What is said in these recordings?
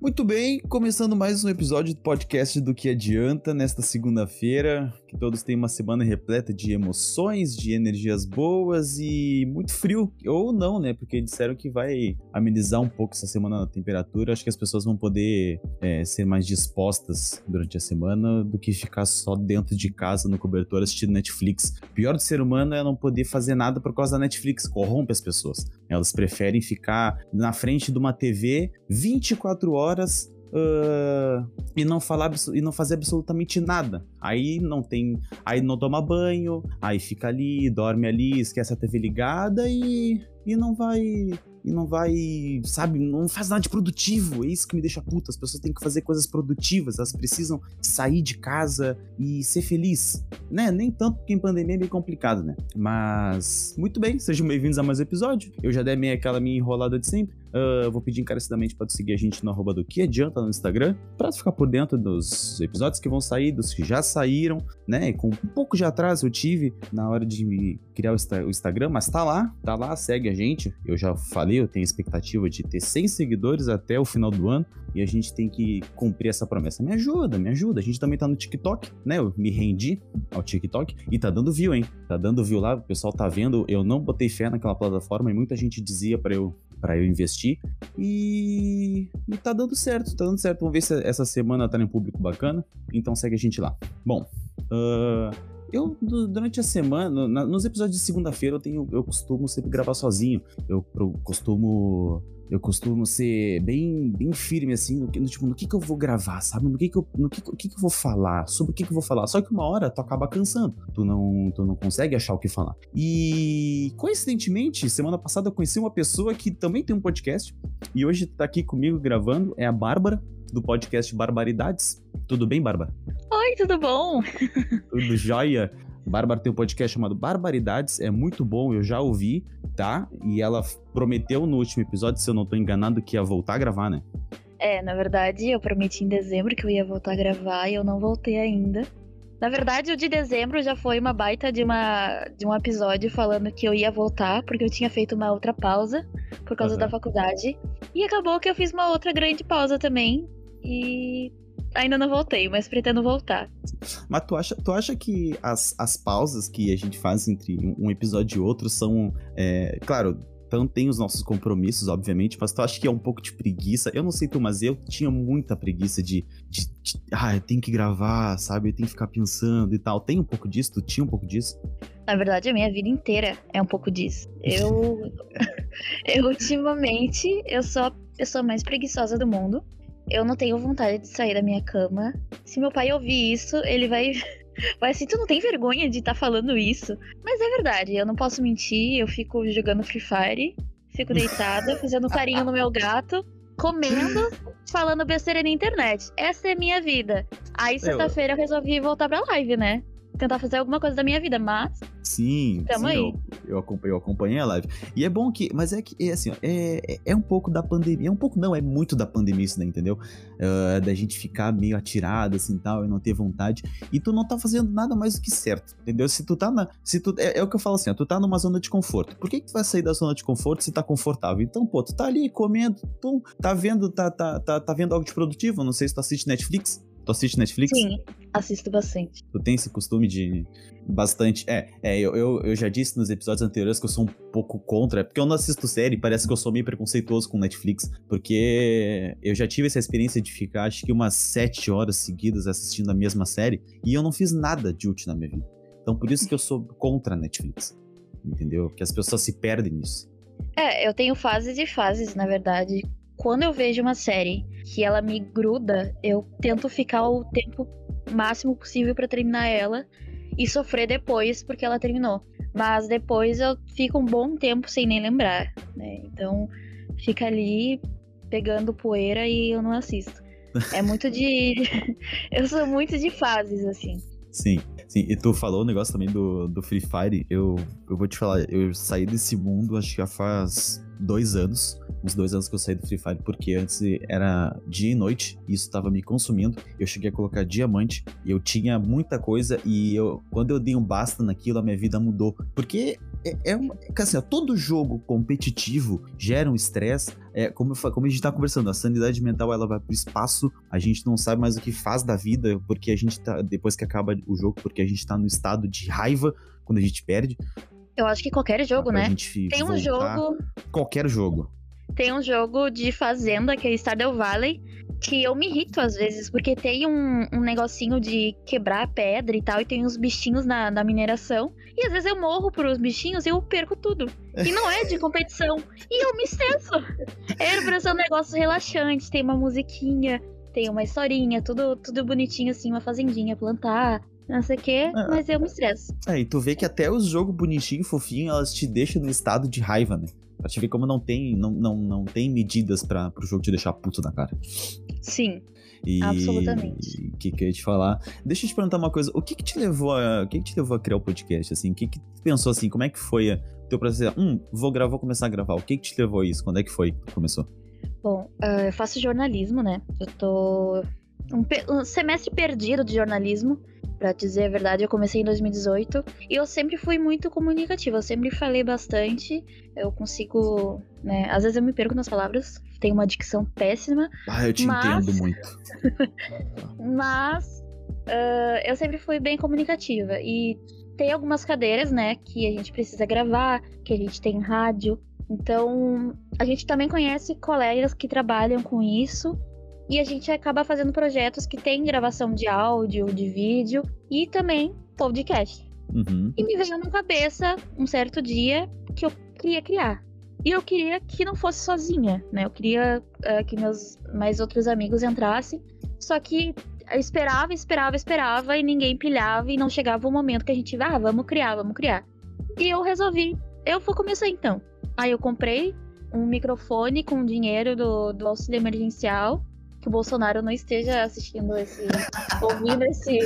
Muito bem, começando mais um episódio do podcast do que adianta nesta segunda-feira. Que todos tenham uma semana repleta de emoções, de energias boas e muito frio. Ou não, né? Porque disseram que vai amenizar um pouco essa semana na temperatura. Acho que as pessoas vão poder é, ser mais dispostas durante a semana do que ficar só dentro de casa no cobertor assistindo Netflix. O pior do ser humano é não poder fazer nada por causa da Netflix. Corrompe as pessoas. Elas preferem ficar na frente de uma TV 24 horas Uh, e não falar e não fazer absolutamente nada. Aí não tem, aí não toma banho, aí fica ali, dorme ali, esquece a TV ligada e e não vai e não vai, sabe, não faz nada de produtivo. É isso que me deixa puta. As pessoas têm que fazer coisas produtivas, elas precisam sair de casa e ser feliz, né? Nem tanto porque em pandemia é bem complicado, né? Mas muito bem, sejam bem-vindos a mais um episódio. Eu já dei meio aquela minha enrolada de sempre. Uh, vou pedir encarecidamente para seguir a gente no arroba do que adianta no Instagram, para ficar por dentro dos episódios que vão sair, dos que já saíram, né? Com um pouco de atraso eu tive na hora de criar o, Instagram, mas tá lá, tá lá, segue a gente. Eu já falei, eu tenho expectativa de ter 100 seguidores até o final do ano e a gente tem que cumprir essa promessa. Me ajuda, me ajuda. A gente também tá no TikTok, né? Eu me rendi ao TikTok e tá dando view, hein? Tá dando view lá, o pessoal tá vendo. Eu não botei fé naquela plataforma e muita gente dizia para eu para eu investir. E, e tá dando certo, tá dando certo. Vamos ver se essa semana tá em público bacana. Então segue a gente lá. Bom, uh, eu, durante a semana, nos episódios de segunda-feira, eu tenho, eu costumo sempre gravar sozinho. Eu, eu costumo eu costumo ser bem, bem firme, assim, no, no, tipo, no que que eu vou gravar, sabe? No que que eu, no que, que que eu vou falar, sobre o que que eu vou falar. Só que uma hora tu acaba cansando, tu não, tu não consegue achar o que falar. E, coincidentemente, semana passada eu conheci uma pessoa que também tem um podcast, e hoje tá aqui comigo gravando, é a Bárbara, do podcast Barbaridades. Tudo bem, Bárbara? Oi, tudo bom? Tudo jóia? Bárbara tem um podcast chamado Barbaridades, é muito bom, eu já ouvi, tá? E ela prometeu no último episódio, se eu não tô enganado, que ia voltar a gravar, né? É, na verdade, eu prometi em dezembro que eu ia voltar a gravar e eu não voltei ainda. Na verdade, o de dezembro já foi uma baita de, uma, de um episódio falando que eu ia voltar, porque eu tinha feito uma outra pausa por causa uhum. da faculdade. E acabou que eu fiz uma outra grande pausa também. E Ainda não voltei, mas pretendo voltar. Mas tu acha, tu acha que as, as pausas que a gente faz entre um episódio e outro são. É, claro, então tem os nossos compromissos, obviamente, mas tu acha que é um pouco de preguiça? Eu não sei tu, mas eu tinha muita preguiça de, de, de ah, eu tenho que gravar, sabe? Eu tenho que ficar pensando e tal. Tem um pouco disso? Tu tinha um pouco disso? Na verdade, a minha vida inteira é um pouco disso. Eu, eu ultimamente, eu sou a pessoa mais preguiçosa do mundo eu não tenho vontade de sair da minha cama. Se meu pai ouvir isso, ele vai. Vai assim, tu não tem vergonha de estar tá falando isso? Mas é verdade, eu não posso mentir, eu fico jogando Free Fire, fico deitada, fazendo carinho no meu gato, comendo, falando besteira na internet. Essa é a minha vida. Aí sexta-feira eu resolvi voltar pra live, né? Tentar fazer alguma coisa da minha vida, mas. Sim, sim eu, eu, acompanhei, eu acompanhei a live. E é bom que. Mas é que, é assim, ó, é, é, é um pouco da pandemia. É um pouco, não, é muito da pandemia isso, né? Entendeu? Uh, da gente ficar meio atirado, assim tal, e não ter vontade. E tu não tá fazendo nada mais do que certo, entendeu? Se tu tá na. Se tu, é, é o que eu falo assim, ó, tu tá numa zona de conforto. Por que, que tu vai sair da zona de conforto se tá confortável? Então, pô, tu tá ali comendo, pum, tá vendo, tá, tá, tá, tá vendo algo de produtivo? Não sei se tu assiste Netflix. Tu assiste Netflix? Sim, assisto bastante. Tu tem esse costume de bastante. É, é eu, eu, eu, já disse nos episódios anteriores que eu sou um pouco contra, porque eu não assisto série, parece que eu sou meio preconceituoso com Netflix, porque eu já tive essa experiência de ficar, acho que umas sete horas seguidas assistindo a mesma série, e eu não fiz nada de útil na minha vida. Então por isso que eu sou contra a Netflix. Entendeu? Que as pessoas se perdem nisso. É, eu tenho fases e fases, na verdade quando eu vejo uma série que ela me gruda, eu tento ficar o tempo máximo possível para terminar ela e sofrer depois porque ela terminou. Mas depois eu fico um bom tempo sem nem lembrar, né? Então fica ali pegando poeira e eu não assisto. É muito de. eu sou muito de fases, assim. Sim, sim. E tu falou o negócio também do, do Free Fire. Eu, eu vou te falar, eu saí desse mundo acho que já faz dois anos, uns dois anos que eu saí do Free Fire, porque antes era dia e noite, e isso estava me consumindo. Eu cheguei a colocar diamante, eu tinha muita coisa, e eu, quando eu dei um basta naquilo, a minha vida mudou. Porque é, é uma, assim, ó, todo jogo competitivo gera um estresse. É, como, eu, como a gente tá conversando, a sanidade mental ela vai pro espaço, a gente não sabe mais o que faz da vida, porque a gente tá, depois que acaba o jogo, porque a gente tá no estado de raiva quando a gente perde. Eu acho que qualquer jogo, né? Tem um jogo. Qualquer jogo. Tem um jogo de fazenda, que é Stardew Valley, que eu me irrito às vezes, porque tem um, um negocinho de quebrar pedra e tal, e tem uns bichinhos na, na mineração. E às vezes eu morro por os bichinhos e eu perco tudo. E não é de competição. E eu me estresso. Era pra ser um negócio relaxante, tem uma musiquinha, tem uma historinha, tudo, tudo bonitinho assim, uma fazendinha, plantar, não sei o quê, ah, mas eu me estresso. É, e tu vê que até os jogos bonitinhos, fofinhos, elas te deixam no estado de raiva, né? Pra te ver como não tem, não, não, não tem medidas para pro jogo te deixar puto na cara. Sim. E, Absolutamente. O que, que eu ia te falar? Deixa eu te perguntar uma coisa. O que que te levou a, o que que te levou a criar o podcast? Assim, o que que tu pensou assim? Como é que foi o teu processo? Hum, vou gravar, vou começar a gravar. O que que te levou a isso? Quando é que foi começou? Bom, uh, eu faço jornalismo, né? Eu tô um, um semestre perdido de jornalismo. Pra dizer a verdade, eu comecei em 2018 e eu sempre fui muito comunicativa, eu sempre falei bastante, eu consigo, né? Às vezes eu me perco nas palavras, tenho uma dicção péssima. Ah, eu te mas... entendo muito. mas uh, eu sempre fui bem comunicativa e tem algumas cadeiras, né, que a gente precisa gravar, que a gente tem rádio. Então, a gente também conhece colegas que trabalham com isso e a gente acaba fazendo projetos que tem gravação de áudio, de vídeo e também podcast. Uhum. E me veio na cabeça um certo dia que eu queria criar. E eu queria que não fosse sozinha, né? Eu queria uh, que meus mais outros amigos entrassem. Só que eu esperava, esperava, esperava e ninguém pilhava e não chegava o momento que a gente, ah, vamos criar, vamos criar. E eu resolvi, eu vou começar então. Aí eu comprei um microfone com dinheiro do, do auxílio emergencial que o Bolsonaro não esteja assistindo esse. ouvindo esse.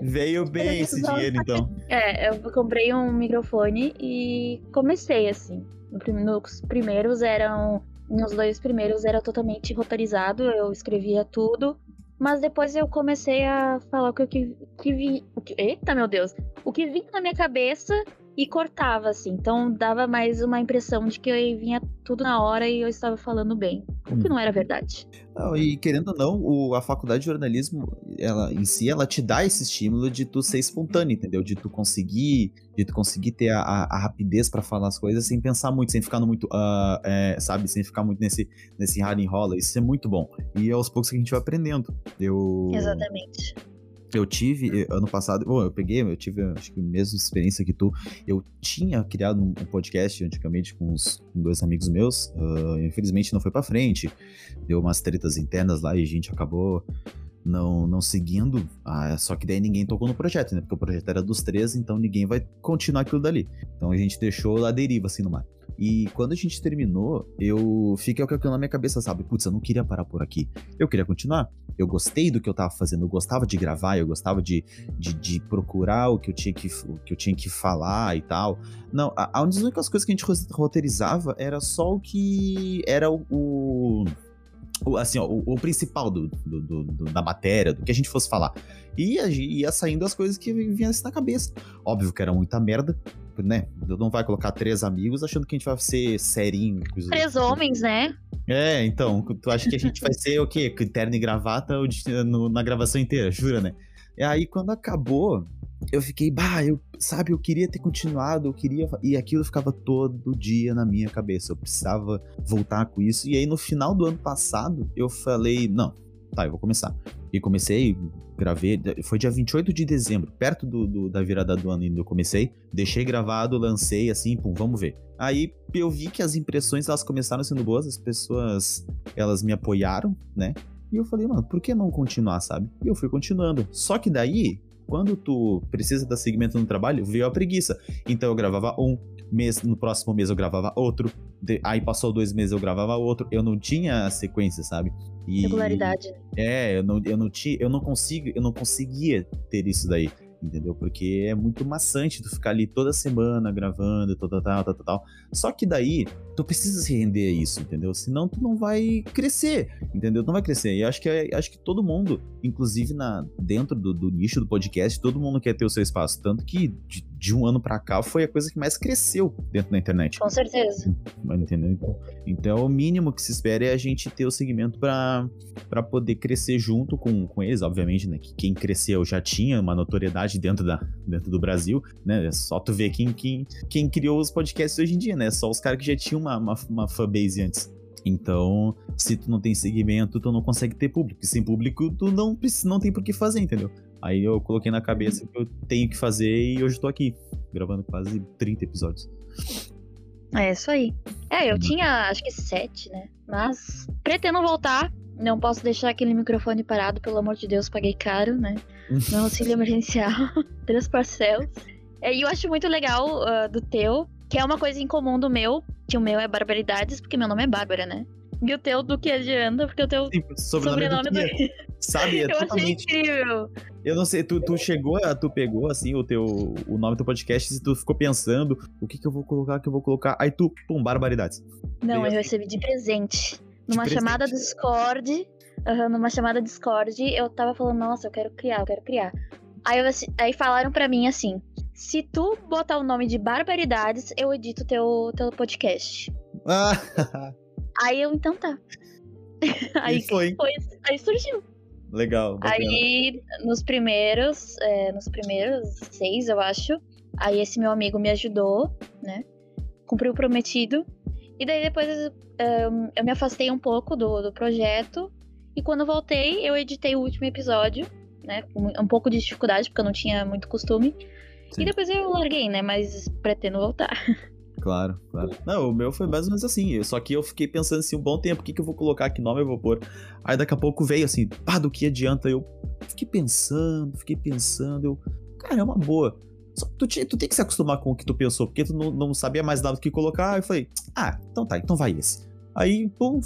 Veio bem esse dinheiro, então. É, eu comprei um microfone e comecei assim. Nos primeiros eram. Nos dois primeiros era totalmente roteirizado, eu escrevia tudo. Mas depois eu comecei a falar o que, que, que vi. O que, eita, meu Deus! O que vinha na minha cabeça e cortava, assim. Então dava mais uma impressão de que eu vinha tudo na hora e eu estava falando bem. O que hum. não era verdade. Não, e querendo ou não, o, a faculdade de jornalismo, ela em si, ela te dá esse estímulo de tu ser espontâneo, entendeu? De tu conseguir, de tu conseguir ter a, a, a rapidez para falar as coisas sem pensar muito, sem ficar no muito, uh, é, sabe, sem ficar muito nesse, nesse raro enrola. Isso é muito bom. E aos poucos que a gente vai aprendendo. Eu... Exatamente eu tive ano passado, bom, eu peguei, eu tive acho que a mesma experiência que tu. Eu tinha criado um, podcast antigamente com, uns, com dois amigos meus, uh, infelizmente não foi para frente, deu umas tretas internas lá e a gente acabou não, não seguindo, ah, só que daí ninguém tocou no projeto, né? Porque o projeto era dos três, então ninguém vai continuar aquilo dali. Então a gente deixou a deriva assim no mar. E quando a gente terminou, eu fiquei com aquilo na minha cabeça, sabe? Putz, eu não queria parar por aqui. Eu queria continuar. Eu gostei do que eu tava fazendo, eu gostava de gravar, eu gostava de, de, de procurar o que, eu tinha que, o que eu tinha que falar e tal. Não, a, a únicas coisas que a gente roteirizava era só o que era o, o assim, ó, o, o, principal do, do, do, da matéria, do que a gente fosse falar. E ia, ia saindo as coisas que viessem na cabeça. Óbvio que era muita merda, né? Não vai colocar três amigos achando que a gente vai ser serinho. Três homens, né? É, então, tu acha que a gente vai ser o quê? Terno e gravata no, na gravação inteira, jura, né? E aí, quando acabou, eu fiquei, bah, eu, sabe, eu queria ter continuado, eu queria. E aquilo ficava todo dia na minha cabeça. Eu precisava voltar com isso. E aí, no final do ano passado, eu falei, não, tá, eu vou começar. E comecei, gravei, foi dia 28 de dezembro, perto do, do, da virada do ano ainda eu comecei, deixei gravado, lancei assim, pum, vamos ver. Aí eu vi que as impressões elas começaram sendo boas, as pessoas elas me apoiaram, né? E eu falei, mano, por que não continuar, sabe? E eu fui continuando. Só que daí, quando tu precisa dar segmento no trabalho, veio a preguiça. Então eu gravava um, mês, no próximo mês eu gravava outro, de, aí passou dois meses eu gravava outro. Eu não tinha sequência, sabe? E, Regularidade. É, eu não, eu não tinha, eu não consigo, eu não conseguia ter isso daí entendeu? Porque é muito maçante tu ficar ali toda semana gravando, tal, tal, tal, tal. Só que daí, tu precisa se render a isso, entendeu? Senão tu não vai crescer, entendeu? Tu não vai crescer. E acho que, é, acho que todo mundo, inclusive na, dentro do, do, nicho do podcast, todo mundo quer ter o seu espaço. Tanto que de, de um ano para cá foi a coisa que mais cresceu dentro da internet. Com certeza. Entendeu? Então, então o mínimo que se espera é a gente ter o segmento para poder crescer junto com, com eles, obviamente, né? Que quem cresceu já tinha uma notoriedade dentro, da, dentro do Brasil, né? É só tu ver quem, quem, quem criou os podcasts hoje em dia, né? Só os caras que já tinham uma, uma, uma fanbase antes. Então, se tu não tem segmento, tu não consegue ter público. E sem público, tu não, não tem por que fazer, entendeu? Aí eu coloquei na cabeça que eu tenho que fazer e hoje eu tô aqui, gravando quase 30 episódios. É isso aí. É, eu uhum. tinha acho que sete, né? Mas pretendo voltar. Não posso deixar aquele microfone parado, pelo amor de Deus, paguei caro, né? Meu auxílio emergencial, três parcelas. É, e eu acho muito legal uh, do teu, que é uma coisa em comum do meu, que o meu é barbaridades, porque meu nome é Bárbara, né? E o teu do que adianta, porque o teu Sim, sobrenome, sobrenome do, do... Sabe, é eu totalmente... achei incrível. Eu não sei, tu, tu chegou, tu pegou assim o teu o nome do podcast e tu ficou pensando o que que eu vou colocar, o que eu vou colocar. Aí tu, pum, barbaridades. Não, eu assim. recebi de presente. Numa chamada. Discord, uhum, numa chamada Discord, eu tava falando, nossa, eu quero criar, eu quero criar. Aí, eu, aí falaram para mim assim: se tu botar o nome de Barbaridades, eu edito teu, teu podcast. Ah. aí eu, então tá. aí e foi. foi. Aí surgiu. Legal. Bacana. Aí, nos primeiros, é, nos primeiros seis, eu acho, aí esse meu amigo me ajudou, né? Cumpriu o prometido. E daí depois um, eu me afastei um pouco do, do projeto. E quando voltei, eu editei o último episódio, né? Com um pouco de dificuldade, porque eu não tinha muito costume. Sim. E depois eu larguei, né? Mas pretendo voltar. Claro, claro. Não, o meu foi mais ou menos assim. Só que eu fiquei pensando assim um bom tempo, o que, que eu vou colocar, que nome eu vou pôr. Aí daqui a pouco veio assim, pá, do que adianta? Eu fiquei pensando, fiquei pensando, eu. Cara, é uma boa. Tu, te, tu tem que se acostumar com o que tu pensou, porque tu não, não sabia mais nada do que colocar. Eu falei, ah, então tá, então vai esse. Aí, pum,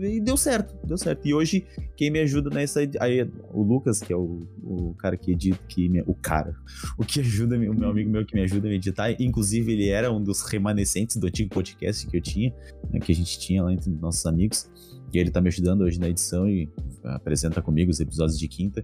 e deu certo, deu certo. E hoje, quem me ajuda nessa. Aí, o Lucas, que é o, o cara que edita, que me, o cara, o que ajuda, o meu amigo meu que me ajuda a editar. Inclusive, ele era um dos remanescentes do antigo podcast que eu tinha, né, que a gente tinha lá entre nossos amigos. E ele tá me ajudando hoje na edição e apresenta comigo os episódios de quinta.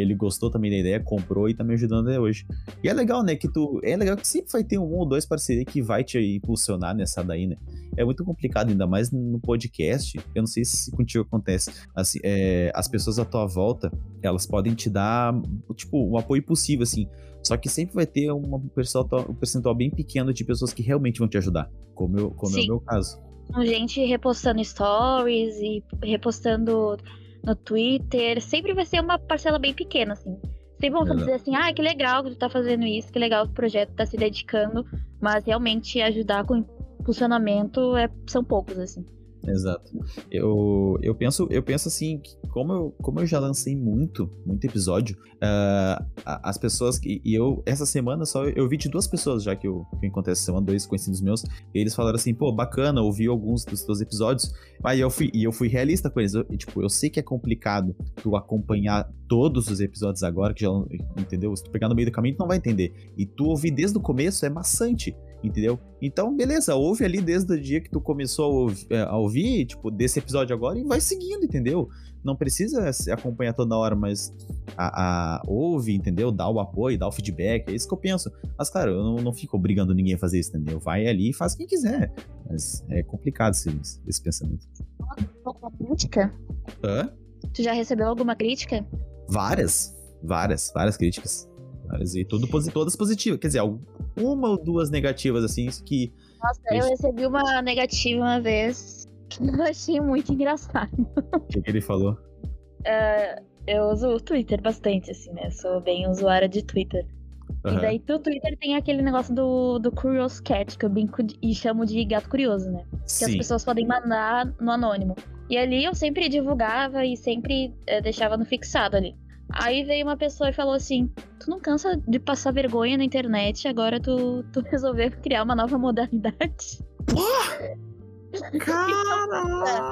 Ele gostou também da ideia, comprou e tá me ajudando até hoje. E é legal, né, que tu... É legal que sempre vai ter um ou dois parceiros que vai te impulsionar nessa daí, né? É muito complicado, ainda mais no podcast. Eu não sei se contigo acontece. Assim, é, as pessoas à tua volta, elas podem te dar, tipo, um apoio possível, assim. Só que sempre vai ter uma percentual, um percentual bem pequeno de pessoas que realmente vão te ajudar. Como, eu, como é o meu caso gente repostando stories e repostando no Twitter. Sempre vai ser uma parcela bem pequena, assim. Sempre vão dizer assim, ah, que legal que tu tá fazendo isso, que legal que o projeto tá se dedicando, mas realmente ajudar com impulsionamento é, são poucos, assim. Exato. Eu, eu, penso, eu penso assim, que como eu, como eu já lancei muito, muito episódio, uh, as pessoas que. E eu, essa semana só eu vi de duas pessoas já que eu, que eu encontrei essa semana, dois conhecidos meus, eles falaram assim, pô, bacana, ouvi alguns dos teus episódios. Aí eu fui, e eu fui realista com eles. Eu, tipo, eu sei que é complicado tu acompanhar todos os episódios agora, que já, entendeu? Se tu pegar no meio do caminho, tu não vai entender. E tu ouvir desde o começo é maçante entendeu? Então, beleza, ouve ali desde o dia que tu começou a ouvir, é, ouvir, tipo, desse episódio agora e vai seguindo, entendeu? Não precisa se acompanhar toda hora, mas a, a, ouve, entendeu? Dá o apoio, dá o feedback, é isso que eu penso. Mas, claro, eu não, não fico obrigando ninguém a fazer isso, entendeu? Vai ali e faz quem quiser. Mas é complicado esse, esse pensamento. Alguma crítica? Hã? Tu já recebeu alguma crítica? Várias, várias, várias críticas. Várias, e tudo, todas positivas. Quer dizer, uma ou duas negativas, assim, que. Nossa, eu recebi uma negativa uma vez que eu achei muito engraçado. O que, que ele falou? Uh, eu uso o Twitter bastante, assim, né? Sou bem usuária de Twitter. Uhum. E daí no Twitter tem aquele negócio do, do Curious Cat, que eu brinco e chamo de gato curioso, né? Sim. Que as pessoas podem mandar no anônimo. E ali eu sempre divulgava e sempre é, deixava no fixado ali. Aí veio uma pessoa e falou assim: Tu não cansa de passar vergonha na internet, agora tu, tu resolveu criar uma nova modalidade. Caralho!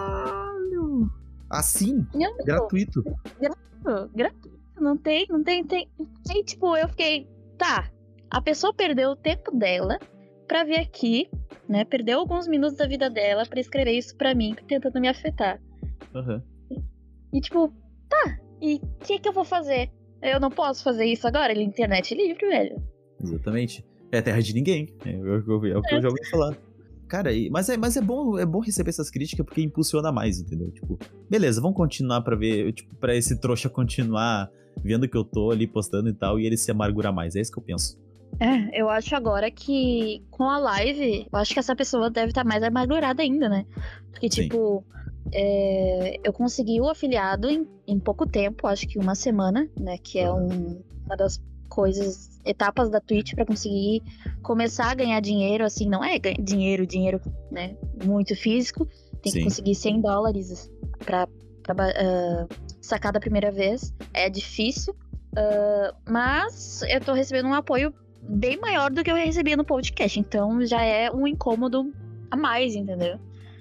Assim? Não, gratuito. Gratuito, gratuito. Não tem, não tem, tem. Aí, tipo, eu fiquei, tá. A pessoa perdeu o tempo dela pra vir aqui, né? Perdeu alguns minutos da vida dela pra escrever isso pra mim, tentando me afetar. Uhum. E, tipo, tá, e o que, que eu vou fazer? Eu não posso fazer isso agora? Ele internet livre, velho. Exatamente. É terra de ninguém. É, é, o que eu já ouvi falar. Cara, mas é, mas é bom, é bom receber essas críticas porque impulsiona mais, entendeu? Tipo, beleza, vamos continuar para ver, tipo, para esse trouxa continuar vendo que eu tô ali postando e tal e ele se amargurar mais. É isso que eu penso. É, eu acho agora que com a live, eu acho que essa pessoa deve estar tá mais amargurada ainda, né? Porque, Sim. É, eu consegui o afiliado em, em, pouco tempo, acho que uma semana, né? Que é um, uma das coisas, etapas da Twitch para conseguir começar a ganhar dinheiro, assim, não é dinheiro, dinheiro, né, muito físico, tem Sim. que conseguir 100 dólares para uh, sacar da primeira vez, é difícil, uh, mas eu tô recebendo um apoio bem maior do que eu recebia no podcast, então já é um incômodo a mais, entendeu?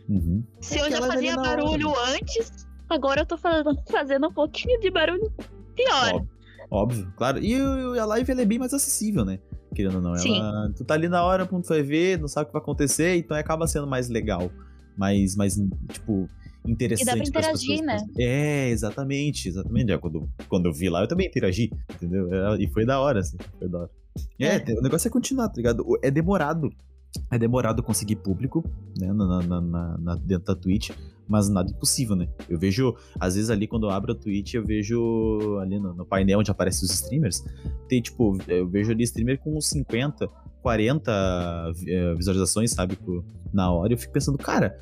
Uhum. Se eu já fazia barulho antes, agora eu tô fazendo, fazendo um pouquinho de barulho pior. Óbvio. Óbvio, claro. E a live ela é bem mais acessível, né? Querendo ou não. Sim. Ela, tu tá ali na hora, tu vai ver, não sabe o que vai acontecer, então acaba sendo mais legal. Mais, mais tipo, interessante. E dá pra interagir, né? É, exatamente, exatamente. É, quando, quando eu vi lá, eu também interagi, entendeu? É, e foi da hora, assim, foi da hora. É, é, o negócio é continuar, tá ligado? É demorado. É demorado conseguir público, né, na, na, na, dentro da Twitch mas nada impossível, né? Eu vejo, às vezes ali quando eu abro a Twitch, eu vejo ali no, no painel onde aparecem os streamers, tem tipo, eu vejo ali streamer com uns 50, 40 visualizações, sabe, na hora, eu fico pensando, cara,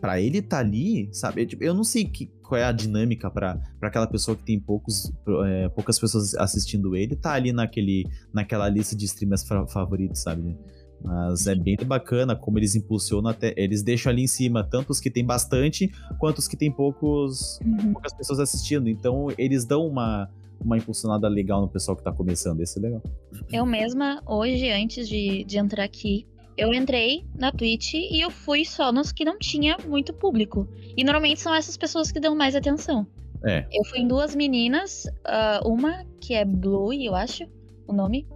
para ele tá ali, sabe? Tipo, eu não sei que, qual é a dinâmica para aquela pessoa que tem poucos, é, poucas pessoas assistindo ele, tá ali naquele, naquela lista de streamers favoritos, sabe? Mas é bem bacana como eles impulsionam até. Eles deixam ali em cima tanto os que tem bastante, quanto os que tem poucos, uhum. poucas pessoas assistindo. Então eles dão uma, uma impulsionada legal no pessoal que tá começando. Esse é legal. Eu mesma, hoje, antes de, de entrar aqui, eu entrei na Twitch e eu fui só nos que não tinha muito público. E normalmente são essas pessoas que dão mais atenção. É. Eu fui em duas meninas, uh, uma que é Blue, eu acho, o nome.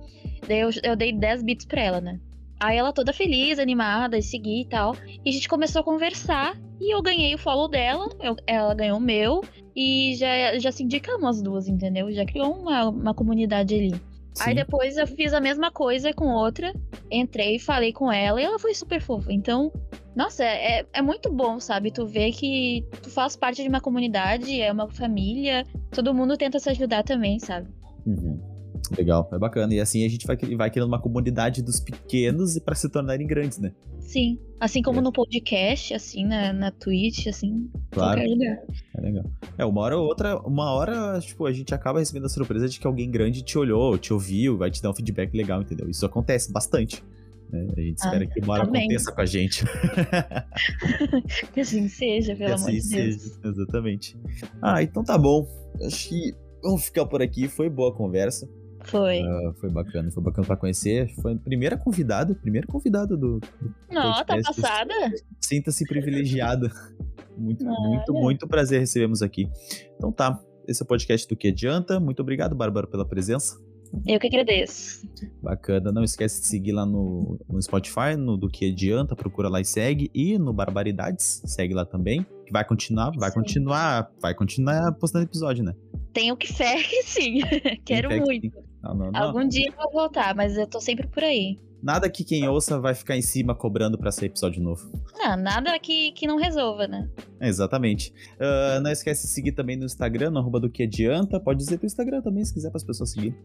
Daí eu, eu dei 10 bits pra ela, né? Aí ela toda feliz, animada, e seguir e tal. E a gente começou a conversar. E eu ganhei o follow dela, eu, ela ganhou o meu. E já, já se indicamos as duas, entendeu? Já criou uma, uma comunidade ali. Sim. Aí depois eu fiz a mesma coisa com outra. Entrei, falei com ela e ela foi super fofa. Então, nossa, é, é muito bom, sabe? Tu vê que tu faz parte de uma comunidade, é uma família. Todo mundo tenta se ajudar também, sabe? Uhum. Legal, é bacana. E assim a gente vai, vai criando uma comunidade dos pequenos e para se tornarem grandes, né? Sim. Assim como é. no podcast, assim, na, na Twitch, assim, claro. qualquer lugar. É legal. É, uma hora ou outra, uma hora, tipo, a gente acaba recebendo a surpresa de que alguém grande te olhou, te ouviu, vai te dar um feedback legal, entendeu? Isso acontece bastante. Né? A gente espera ah, que uma hora também. aconteça com a gente. que assim seja, pelo que amor assim de Deus. Seja, exatamente. Ah, então tá bom. Acho que vamos ficar por aqui. Foi boa a conversa. Foi. Uh, foi bacana, foi bacana pra conhecer. Foi a primeira convidada, primeira convidada do. do Não, tá passada. Sinta-se privilegiada. Muito, muito, muito prazer recebemos aqui. Então tá, esse é o podcast do Que Adianta. Muito obrigado, Bárbara, pela presença. Eu que agradeço. Bacana. Não esquece de seguir lá no, no Spotify, no Do Que Adianta, procura lá e segue. E no Barbaridades, segue lá também. Que vai continuar, vai sim. continuar, vai continuar postando episódio, né? Tenho que que sim. Quero muito. Não, não, não. Algum dia eu vou voltar, mas eu tô sempre por aí. Nada que quem ouça vai ficar em cima cobrando para ser episódio novo. Não, nada que, que não resolva, né? exatamente. Uh, não esquece de seguir também no Instagram, no arroba do que adianta. Pode dizer pro Instagram também, se quiser para as pessoas seguir.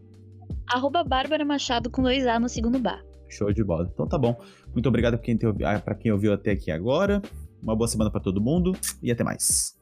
Arroba Bárbara Machado com dois A no segundo bar. Show de bola. Então tá bom. Muito obrigado pra quem, te, pra quem ouviu até aqui agora. Uma boa semana para todo mundo e até mais.